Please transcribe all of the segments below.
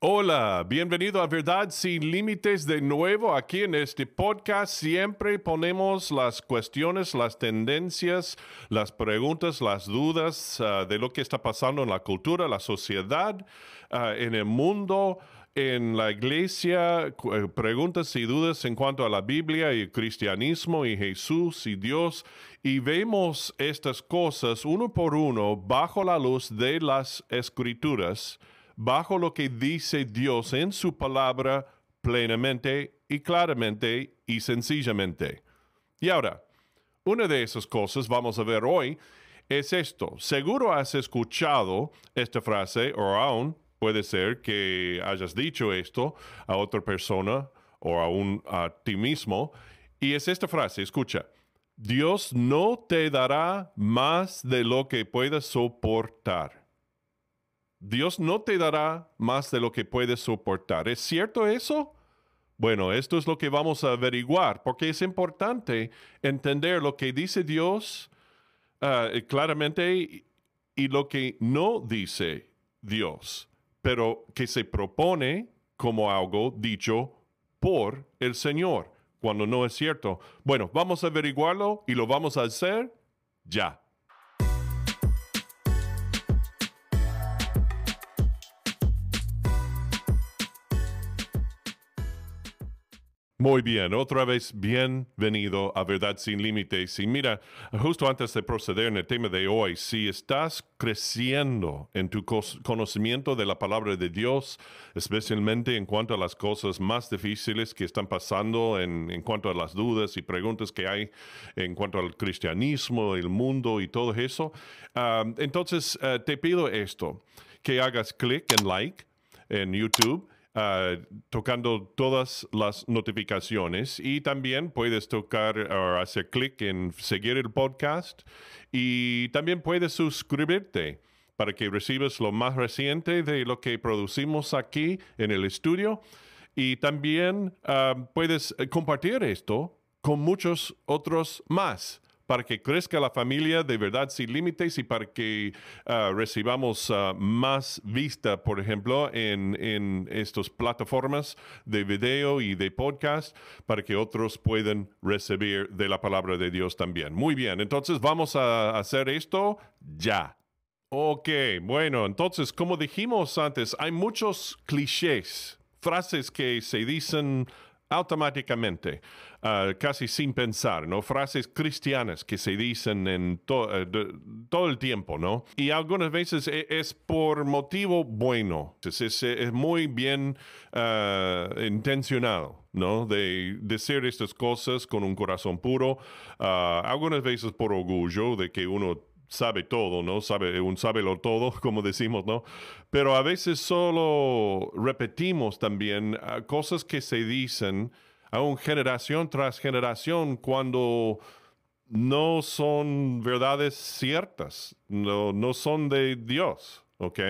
Hola, bienvenido a Verdad sin Límites de nuevo aquí en este podcast. Siempre ponemos las cuestiones, las tendencias, las preguntas, las dudas uh, de lo que está pasando en la cultura, la sociedad, uh, en el mundo, en la iglesia, eh, preguntas y dudas en cuanto a la Biblia y cristianismo y Jesús y Dios. Y vemos estas cosas uno por uno bajo la luz de las escrituras bajo lo que dice Dios en su palabra plenamente y claramente y sencillamente. Y ahora, una de esas cosas vamos a ver hoy es esto. Seguro has escuchado esta frase o aún puede ser que hayas dicho esto a otra persona o aún a ti mismo. Y es esta frase, escucha, Dios no te dará más de lo que puedas soportar. Dios no te dará más de lo que puedes soportar. ¿Es cierto eso? Bueno, esto es lo que vamos a averiguar, porque es importante entender lo que dice Dios ah, claramente y lo que no dice Dios, pero que se propone como algo dicho por el Señor, cuando no es cierto. Bueno, vamos a averiguarlo y lo vamos a hacer ya. Muy bien, otra vez bienvenido a Verdad sin Límites. Y mira, justo antes de proceder en el tema de hoy, si estás creciendo en tu conocimiento de la palabra de Dios, especialmente en cuanto a las cosas más difíciles que están pasando, en, cuanto a las dudas y preguntas que hay en cuanto al cristianismo, el mundo y todo eso, ah, entonces uh, te pido esto, que hagas clic en like en YouTube Ah, tocando todas las notificaciones. Y también puedes tocar o hacer clic en seguir el podcast. Y también puedes suscribirte para que recibas lo más reciente de lo que producimos aquí en el estudio. Y también ah, puedes eh, compartir esto con muchos otros más para que crezca la familia de verdad sin límites y para que uh, recibamos uh, más vista, por ejemplo, en, en estas plataformas de video y de podcast, para que otros puedan recibir de la palabra de Dios también. Muy bien, entonces vamos a hacer esto ya. Ok, bueno, entonces, como dijimos antes, hay muchos clichés, frases que se dicen automáticamente, uh, casi sin pensar, ¿no? Frases cristianas que se dicen en uh, todo el tiempo, ¿no? Y algunas veces es, es por motivo bueno, es, muy bien uh, intencionado, ¿no? De decir estas cosas con un corazón puro, algunas veces por orgullo de que uno sabe todo, ¿no? Sabe, un lo todo, como decimos, ¿no? Pero a veces solo repetimos también ah, cosas que se dicen aún generación tras generación cuando no son verdades ciertas, no, no son de Dios. ¿ok?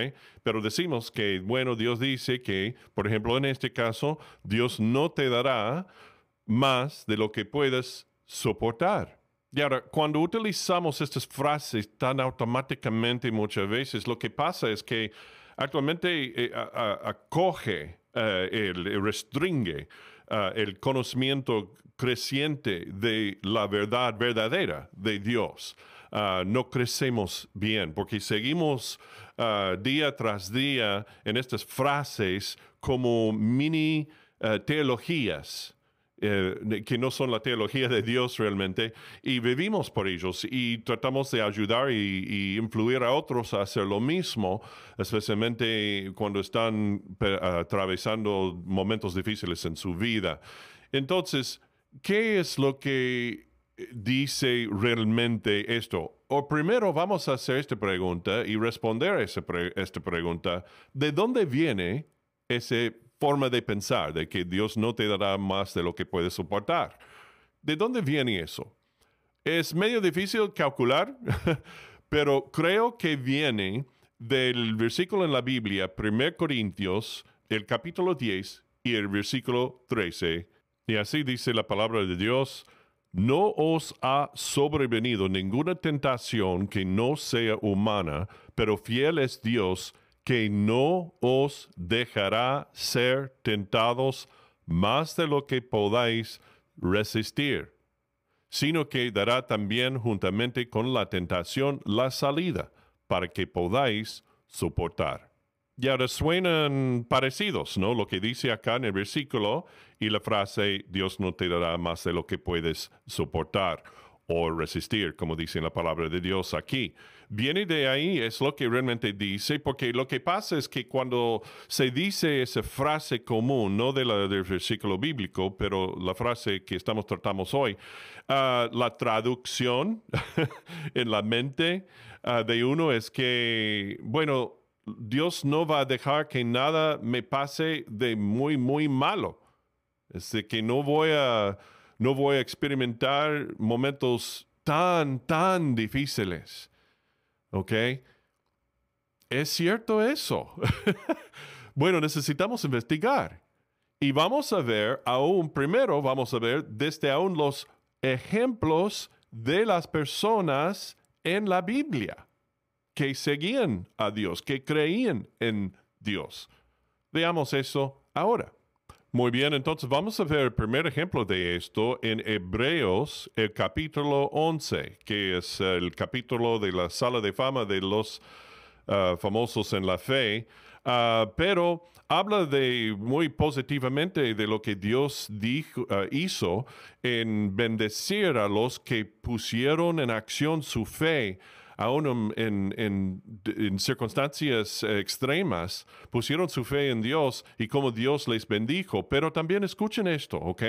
Pero decimos que, bueno, Dios dice que, por ejemplo, en este caso, Dios no te dará más de lo que puedes soportar. Y ahora, cuando utilizamos estas frases tan automáticamente muchas veces, lo que pasa es que actualmente eh, acoge, eh, el, restringe eh, el conocimiento creciente de la verdad verdadera de Dios. no crecemos bien porque seguimos día tras día en estas frases como mini teologías eh, que no son la teología de Dios realmente, y vivimos por ellos y tratamos de ayudar y, influir a otros a hacer lo mismo, especialmente cuando están atravesando momentos difíciles en su vida. Entonces, ¿qué es lo que dice realmente esto? O primero vamos a hacer esta pregunta y responder a esta pregunta. ¿De dónde viene ese forma de pensar, de que Dios no te dará más de lo que puedes soportar. ¿De dónde viene eso? Es medio difícil calcular, pero creo que viene del versículo en la Biblia, 1 Corintios, el capítulo 10 y el versículo 13. Y así dice la palabra de Dios, no os ha sobrevenido ninguna tentación que no sea humana, pero fiel es Dios que no os dejará ser tentados más de lo que podáis resistir, sino que dará también juntamente con la tentación la salida para que podáis soportar. Y ahora suenan parecidos, ¿no? Lo que dice acá en el versículo y la frase, Dios no te dará más de lo que puedes soportar o resistir, como dice la palabra de Dios aquí. Viene de ahí, es lo que realmente dice, porque lo que pasa es que cuando se dice esa frase común, no de la, del versículo bíblico, pero la frase que estamos tratando hoy, ah, la traducción en la mente ah, de uno es que, bueno, Dios no va a dejar que nada me pase de muy, muy malo. Es de que no voy a no voy a experimentar momentos tan, tan difíciles. ¿Ok? ¿Es cierto eso? bueno, necesitamos investigar. Y vamos a ver aún, primero vamos a ver desde aún los ejemplos de las personas en la Biblia que seguían a Dios, que creían en Dios. Veamos eso ahora. Muy bien, entonces vamos a ver el primer ejemplo de esto en Hebreos, el capítulo 11, que es el capítulo de la sala de fama de los ah, famosos en la fe, ah, pero habla de muy positivamente de lo que Dios dijo, ah, hizo en bendecir a los que pusieron en acción su fe aún en, circunstancias extremas, pusieron su fe en Dios y cómo Dios les bendijo. Pero también escuchen esto, ¿ok?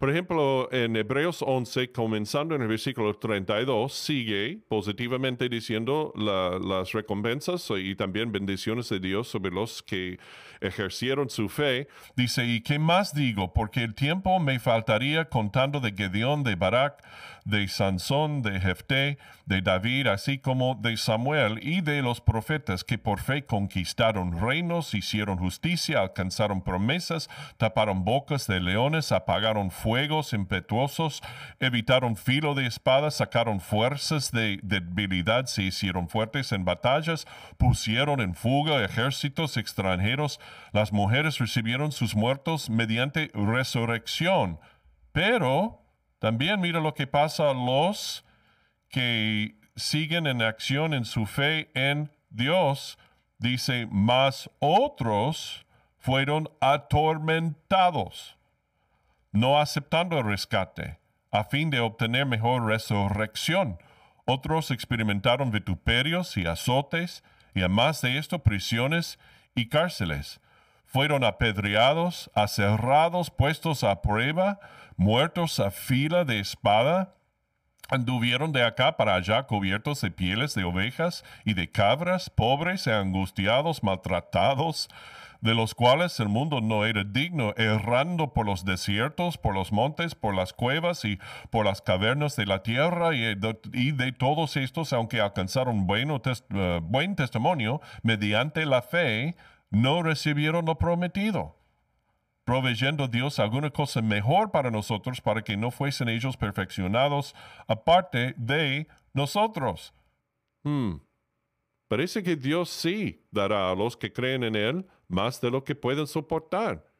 Por ejemplo, en Hebreos 11, comenzando en el versículo 32, sigue positivamente diciendo las recompensas y también bendiciones de Dios sobre los que ejercieron su fe. Dice, ¿y qué más digo? Porque el tiempo me faltaría contando de Gedeón, de Barak, de Sansón, de Jefté, de David, así como de Samuel y de los profetas que por fe conquistaron reinos, hicieron justicia, alcanzaron promesas, taparon bocas de leones, apagaron fuegos impetuosos, evitaron filo de espada, sacaron fuerzas de debilidad, se hicieron fuertes en batallas, pusieron en fuga ejércitos extranjeros, las mujeres recibieron sus muertos mediante resurrección. Pero también mira lo que pasa a los que siguen en acción en su fe en Dios. Dice, más otros fueron atormentados, no aceptando el rescate, a fin de obtener mejor resurrección. Otros experimentaron vituperios y azotes, y además de esto prisiones y cárceles. Fueron apedreados, aserrados, puestos a prueba, muertos a fila de espada, anduvieron de acá para allá cubiertos de pieles de ovejas y de cabras, pobres y angustiados, maltratados, de los cuales el mundo no era digno, errando por los desiertos, por los montes, por las cuevas y por las cavernas de la tierra, y de, todos estos, aunque alcanzaron eh, buen testimonio, mediante la fe, no recibieron lo prometido proveyendo Dios alguna cosa mejor para nosotros para que no fuesen ellos perfeccionados aparte de nosotros. Hmm. Parece que Dios sí dará a los que creen en Él más de lo que pueden soportar.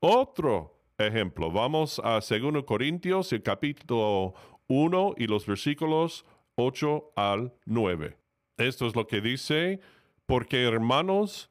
Otro ejemplo, vamos a 2 Corintios, el capítulo 1 y los versículos 8 al 9. Esto es lo que dice porque hermanos,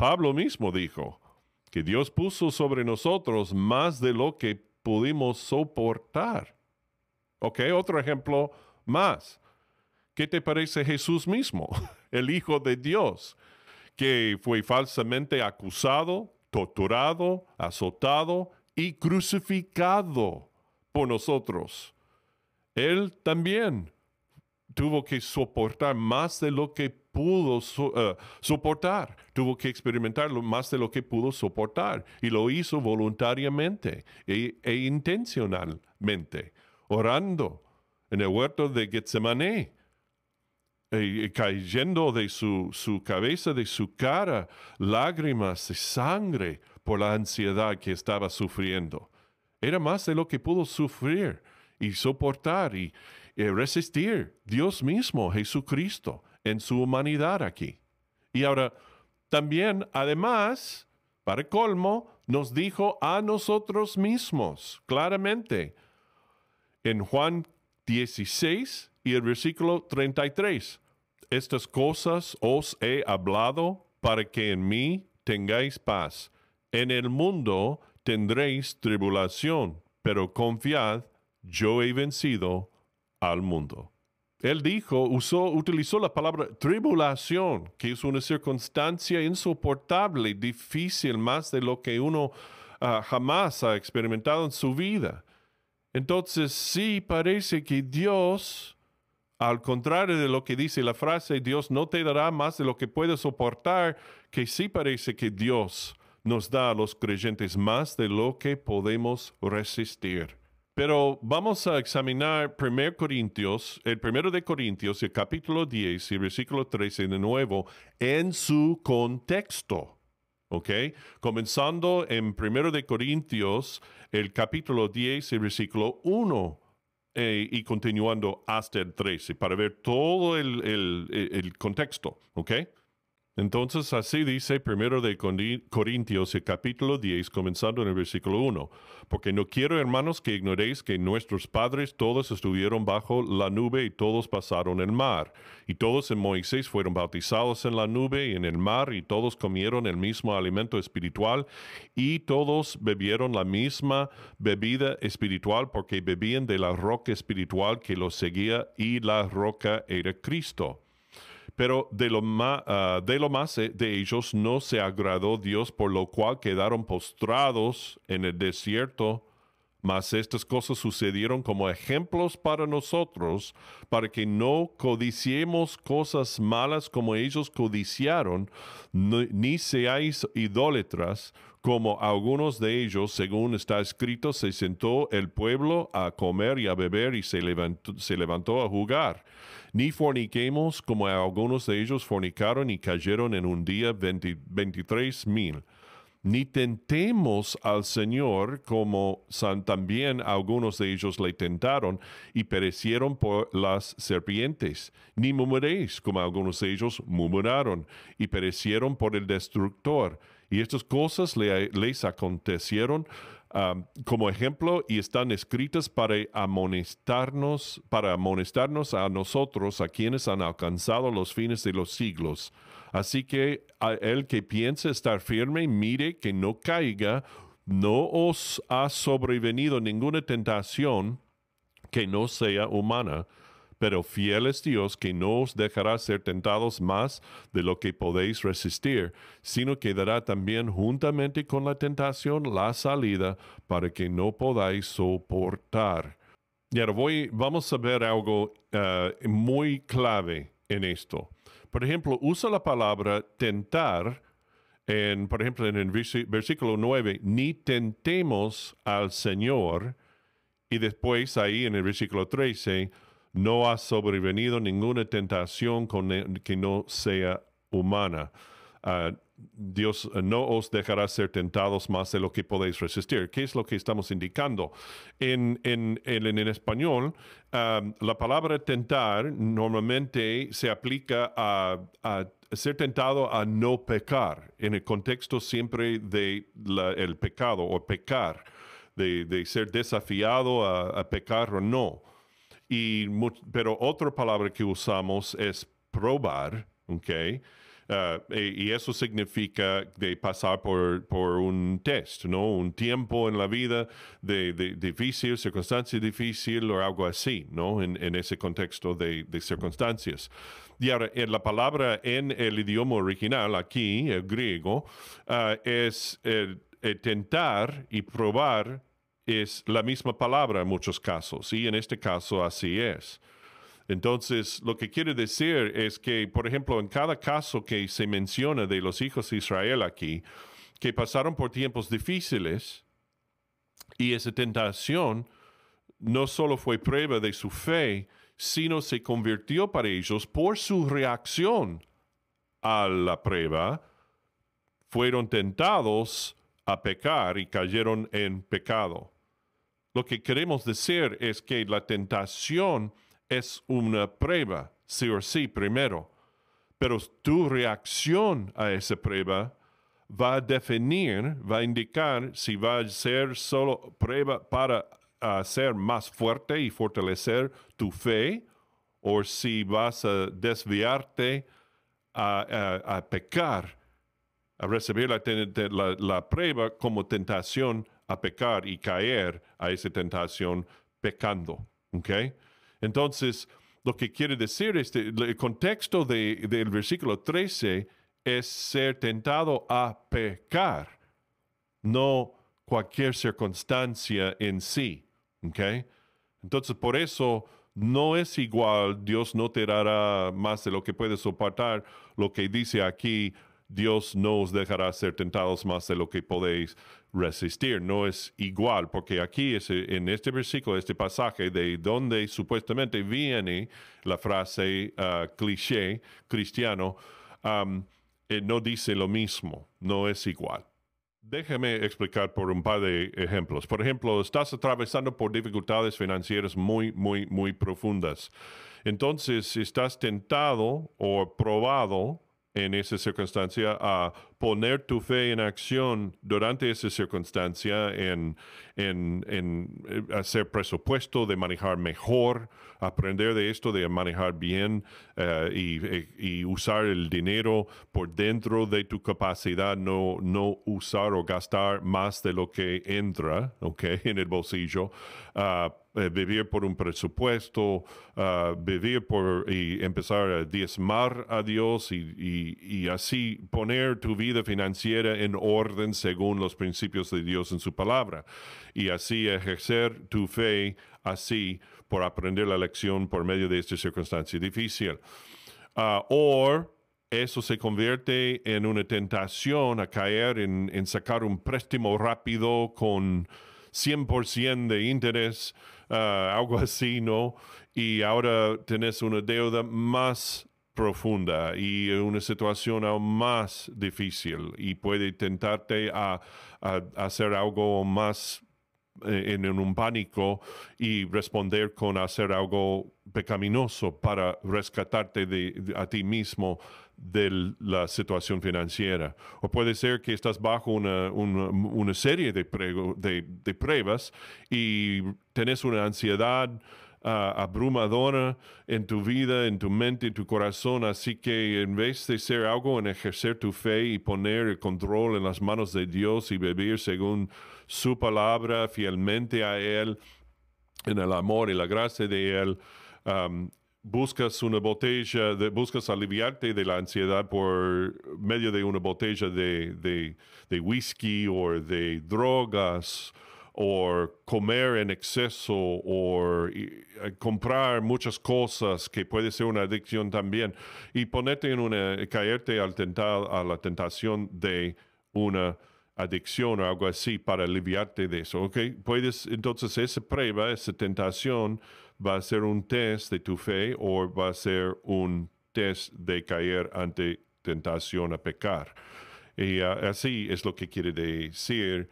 Pablo mismo dijo que Dios puso sobre nosotros más de lo que pudimos soportar. Ok, otro ejemplo más. ¿Qué te parece Jesús mismo, el Hijo de Dios, que fue falsamente acusado, torturado, azotado y crucificado por nosotros? Él también tuvo que soportar más de lo que pudo eh, soportar, tuvo que experimentar más de lo que pudo soportar y lo hizo voluntariamente e, e intencionalmente, orando en el huerto de Getsemaní, e, cayendo de su, su cabeza, de su cara, lágrimas de sangre por la ansiedad que estaba sufriendo. Era más de lo que pudo sufrir y soportar y, resistir Dios mismo, Jesucristo, en su humanidad aquí. Y ahora, también, además, para colmo, nos dijo a nosotros mismos, claramente, en Juan 16 y el versículo 33, estas cosas os he hablado para que en mí tengáis paz. En el mundo tendréis tribulación, pero confiad, yo he vencido al mundo. Él dijo, usó, utilizó la palabra tribulación, que es una circunstancia insoportable, difícil, más de lo que uno ah, jamás ha experimentado en su vida. Entonces sí parece que Dios, al contrario de lo que dice la frase, Dios no te dará más de lo que puedes soportar, que sí parece que Dios nos da a los creyentes más de lo que podemos resistir. Pero vamos a examinar 1 Corintios, el primero de Corintios, el capítulo 10 y versículo 13 de nuevo, en su contexto. ¿Ok? Comenzando en 1 de Corintios, el capítulo 10 y versículo 1. Eh, y continuando hasta el 13 para ver todo el, el, el contexto, ¿ok? Entonces así dice primero de Corintios el capítulo 10 comenzando en el versículo 1, porque no quiero hermanos que ignoréis que nuestros padres todos estuvieron bajo la nube y todos pasaron el mar, y todos en Moisés fueron bautizados en la nube y en el mar, y todos comieron el mismo alimento espiritual, y todos bebieron la misma bebida espiritual porque bebían de la roca espiritual que los seguía y la roca era Cristo. Pero de lo, más, ah, de lo más eh, de ellos no se agradó Dios, por lo cual quedaron postrados en el desierto. Mas estas cosas sucedieron como ejemplos para nosotros, para que no codiciemos cosas malas como ellos codiciaron, ni seáis idólatras, como algunos de ellos, según está escrito, se sentó el pueblo a comer y a beber y se levantó, se levantó a jugar. Ni forniquemos como algunos de ellos fornicaron y cayeron en un día veintitrés mil. Ni tentemos al Señor como también algunos de ellos le tentaron y perecieron por las serpientes. Ni murmuréis como algunos de ellos murmuraron y perecieron por el destructor. Y estas cosas les acontecieron como ejemplo y están escritas para amonestarnos, para amonestarnos a nosotros, a quienes han alcanzado los fines de los siglos. Así que el que piense estar firme, mire que no caiga, no os ha sobrevenido ninguna tentación que no sea humana pero fiel es Dios que no os dejará ser tentados más de lo que podéis resistir, sino que dará también juntamente con la tentación la salida para que no podáis soportar. Y ahora voy, vamos a ver algo eh, muy clave en esto. Por ejemplo, usa la palabra tentar, en, por ejemplo, en el versículo 9, ni tentemos al Señor, y después ahí en el versículo 13, no ha sobrevenido ninguna tentación que no sea humana. Ah, Dios no os dejará ser tentados más de lo que podéis resistir. ¿Qué es lo que estamos indicando? En, en, en, español, ah, la palabra tentar normalmente se aplica a, ser tentado a no pecar, en el contexto siempre del el pecado o pecar, de, ser desafiado a pecar o no. Y, pero otra palabra que usamos es probar, ¿ok? Uh, y eso significa de pasar por, por, un test, ¿no? Un tiempo en la vida de, de difícil, circunstancia difícil o algo así, ¿no? En, en ese contexto de, de, circunstancias. Y ahora, en la palabra en el idioma original, aquí, el griego, uh, es el tentar y probar es la misma palabra en muchos casos, y en este caso así es. Entonces, lo que quiere decir es que, por ejemplo, en cada caso que se menciona de los hijos de Israel aquí, que pasaron por tiempos difíciles y esa tentación no solo fue prueba de su fe, sino se convirtió para ellos por su reacción a la prueba, fueron tentados a pecar y cayeron en pecado. Lo que queremos decir es que la tentación es una prueba, sí o sí, primero. Pero tu reacción a esa prueba va a definir, va a indicar si va a ser solo prueba para hacer más fuerte y fortalecer tu fe o si vas a desviarte a, pecar, a recibir la, la, prueba como tentación a pecar y caer a esa tentación pecando. ¿okay? Entonces, lo que quiere decir este, el contexto del versículo 13 es ser tentado a pecar, no cualquier circunstancia en sí. ¿okay? Entonces, por eso no es igual, Dios no te dará más de lo que puedes soportar. Lo que dice aquí, Dios no os dejará ser tentados más de lo que podéis resistir. No es igual, porque aquí en este versículo, este pasaje, de donde supuestamente viene la frase uh, cliché cristiano, eh, no dice lo mismo, no es igual. Déjeme explicar por un par de ejemplos. Por ejemplo, estás atravesando por dificultades financieras muy, muy, muy profundas. Entonces, estás tentado o probado en esa circunstancia a poner tu fe en acción durante esa circunstancia, en, en, en, eh, hacer presupuesto, de manejar mejor, aprender de esto, de manejar bien eh, eh, y, usar el dinero por dentro de tu capacidad, no, no usar o gastar más de lo que entra okay, en el bolsillo. Uh, vivir por un presupuesto, uh, vivir por y empezar a diezmar a Dios y, y, así poner tu vida financiera en orden según los principios de Dios en su palabra y así ejercer tu fe así por aprender la lección por medio de esta circunstancia difícil. Uh, o eso se convierte en una tentación a caer en, en sacar un préstamo rápido con 100% de interés Ah, algo así, ¿no? Y ahora tenés una deuda más profunda y una situación aún más difícil y puede tentarte a, hacer algo más eh, en, un pánico y responder con hacer algo pecaminoso para rescatarte de, a ti mismo de la situación financiera. O puede ser que estás bajo una, una, serie de, de, pruebas y tenés una ansiedad ah, abrumadora en tu vida, en tu mente, en tu corazón. Así que en vez de ser algo en ejercer tu fe y poner el control en las manos de Dios y vivir según su palabra fielmente a Él, en el amor y la gracia de Él, buscas una botella, de, buscas aliviarte de la ansiedad por medio de una botella de, de whisky o de drogas o comer en exceso o eh, comprar muchas cosas que puede ser una adicción también y ponerte en una, caerte al tentar, a la tentación de una adicción o algo así para aliviarte de eso, ¿ok? Puedes, entonces esa prueba, esa tentación va a ser un test de tu fe o va a ser un test de caer ante tentación a pecar. Y ah, así es lo que quiere decir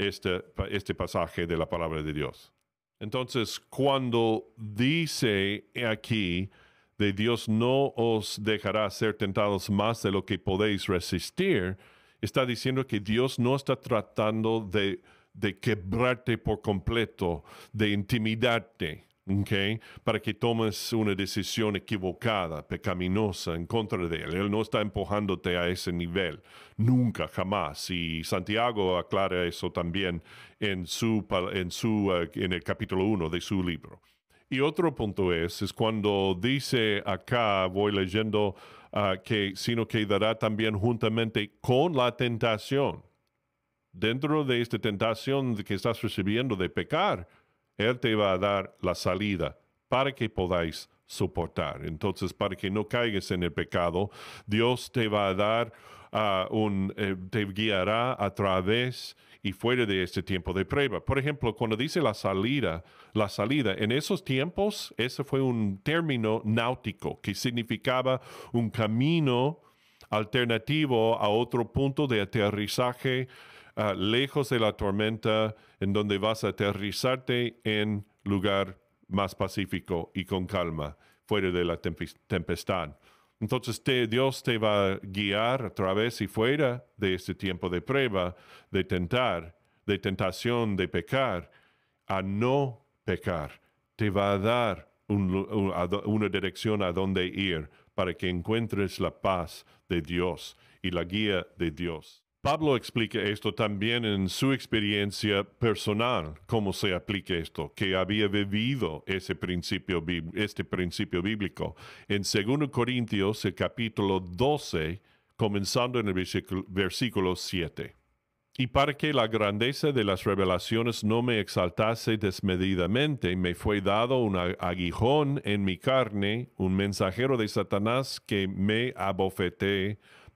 este, este pasaje de la palabra de Dios. Entonces, cuando dice aquí, de Dios no os dejará ser tentados más de lo que podéis resistir, está diciendo que Dios no está tratando de, de quebrarte por completo, de intimidarte Okay, para que tomes una decisión equivocada, pecaminosa en contra de Él. Él no está empujándote a ese nivel, nunca, jamás. Y Santiago aclara eso también en, su, en, su, eh, en el capítulo 1 de su libro. Y otro punto es, es cuando dice acá, voy leyendo, uh, que sino que dará también juntamente con la tentación. Dentro de esta tentación que estás recibiendo de pecar, él te va a dar la salida para que podáis soportar. Entonces, para que no caigas en el pecado, Dios te va a dar uh, un, eh, te guiará a través y fuera de este tiempo de prueba. Por ejemplo, cuando dice la salida, la salida, en esos tiempos, ese fue un término náutico que significaba un camino alternativo a otro punto de aterrizaje lejos de la tormenta, en donde vas a aterrizarte en lugar más pacífico y con calma, fuera de la tempestad. Entonces Dios te va a guiar a través y fuera de este tiempo de prueba, de tentar, de tentación, de pecar, a no pecar. Te va a dar una dirección a dónde ir para que encuentres la paz de Dios y la guía de Dios. Pablo explica esto también en su experiencia personal, cómo se aplica esto, que había vivido ese principio, este principio bíblico. En 2 Corintios, el capítulo 12, comenzando en el versículo, versículo 7. Y para que la grandeza de las revelaciones no me exaltase desmedidamente, me fue dado un aguijón en mi carne, un mensajero de Satanás que me abofeté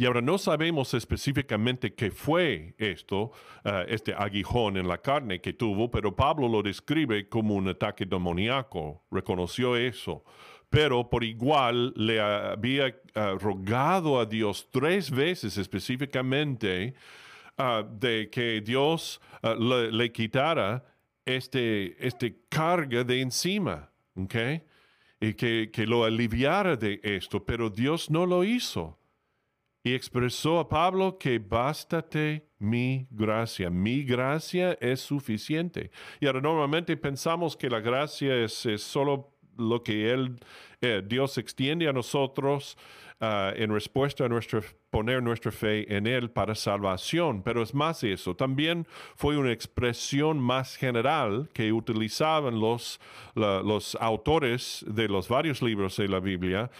Y ahora no sabemos específicamente qué fue esto, eh, este aguijón en la carne que tuvo, pero Pablo lo describe como un ataque demoníaco, reconoció eso. Pero por igual le había eh, rogado a Dios tres veces específicamente eh, de que Dios le, quitara este, este carga de encima, Y que, que lo aliviara de esto, pero Dios no lo hizo y expresó a Pablo que bástate mi gracia, mi gracia es suficiente. Y ahora normalmente pensamos que la gracia es, solo lo que él, eh, Dios extiende a nosotros ah, en respuesta a nuestra, poner nuestra fe en Él para salvación, pero es más eso. También fue una expresión más general que utilizaban los, los autores de los varios libros de la Biblia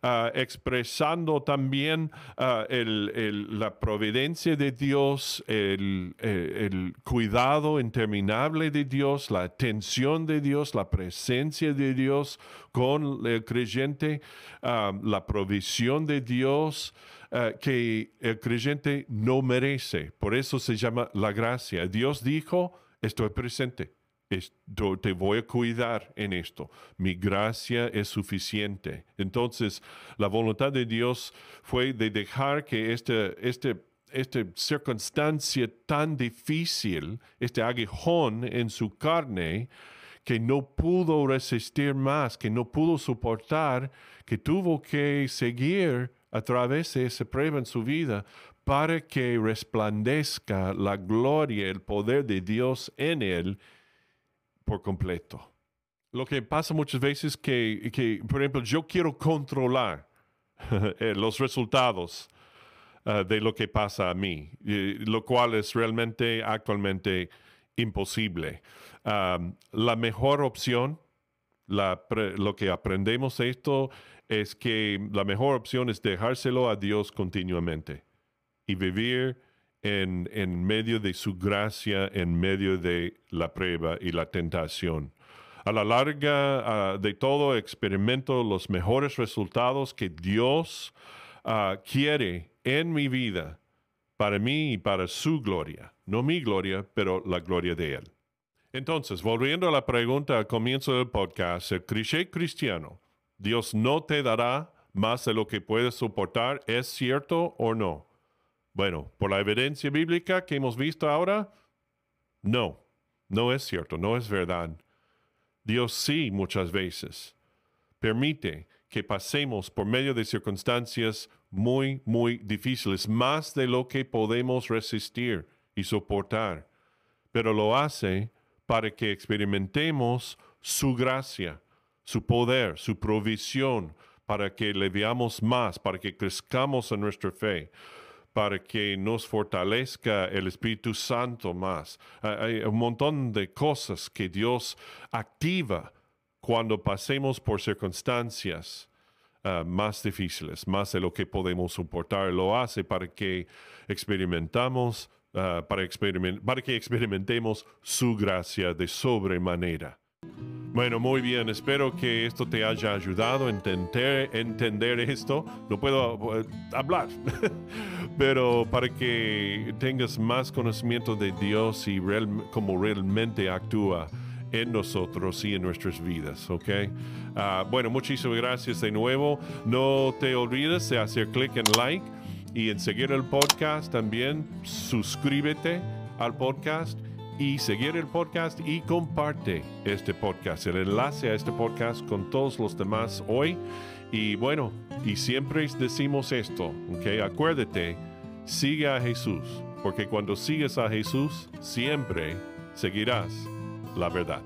Ah, expresando también ah, la providencia de Dios, el, el, cuidado interminable de Dios, la atención de Dios, la presencia de Dios con el creyente, ah, la provisión de Dios. que el creyente no merece. Por eso se llama la gracia. Dios dijo, estoy presente te voy a cuidar en esto. Mi gracia es suficiente. Entonces, la voluntad de Dios fue de dejar que este, este, esta circunstancia tan difícil, este aguijón en su carne, que no pudo resistir más, que no pudo soportar, que tuvo que seguir a través de esa prueba en su vida para que resplandezca la gloria, el poder de Dios en él por completo. Lo que pasa muchas veces que, que por ejemplo, yo quiero controlar eh, los resultados eh, de lo que pasa a mí, lo cual es realmente actualmente imposible. la mejor opción, lo que aprendemos de esto, es que la mejor opción es dejárselo a Dios continuamente y vivir en, medio de su gracia, en medio de la prueba y la tentación. A la larga ah, de todo experimento los mejores resultados que Dios ah, quiere en mi vida, para mí y para su gloria. No mi gloria, pero la gloria de Él. Entonces, volviendo a la pregunta al comienzo del podcast, el cliché cristiano, Dios no te dará más de lo que puedes soportar, ¿es cierto o no? Bueno, por la evidencia bíblica que hemos visto ahora, no, no es cierto, no es verdad. Dios sí muchas veces permite que pasemos por medio de circunstancias muy, muy difíciles, más de lo que podemos resistir y soportar, pero lo hace para que experimentemos su gracia, su poder, su provisión, para que le veamos más, para que crezcamos en nuestra fe, para que nos fortalezca el Espíritu Santo más. Hay un montón de cosas que Dios activa cuando pasemos por circunstancias ah, más difíciles, más de lo que podemos soportar. Lo hace para que experimentamos, ah, para, para que experimentemos su gracia de sobremanera. Bueno, muy bien. Espero que esto te haya ayudado a entender, entender esto. No puedo eh, hablar, pero para que tengas más conocimiento de Dios y real, cómo realmente actúa en nosotros y en nuestras vidas, ¿ok? Ah, bueno, muchísimas gracias de nuevo. No te olvides de hacer clic en like y en seguir el podcast también. Suscríbete al podcast y seguir el podcast y comparte este podcast, el enlace a este podcast con todos los demás hoy. Y bueno, y siempre decimos esto, ¿ok? Acuérdate, sigue a Jesús, porque cuando sigues a Jesús, siempre seguirás la verdad.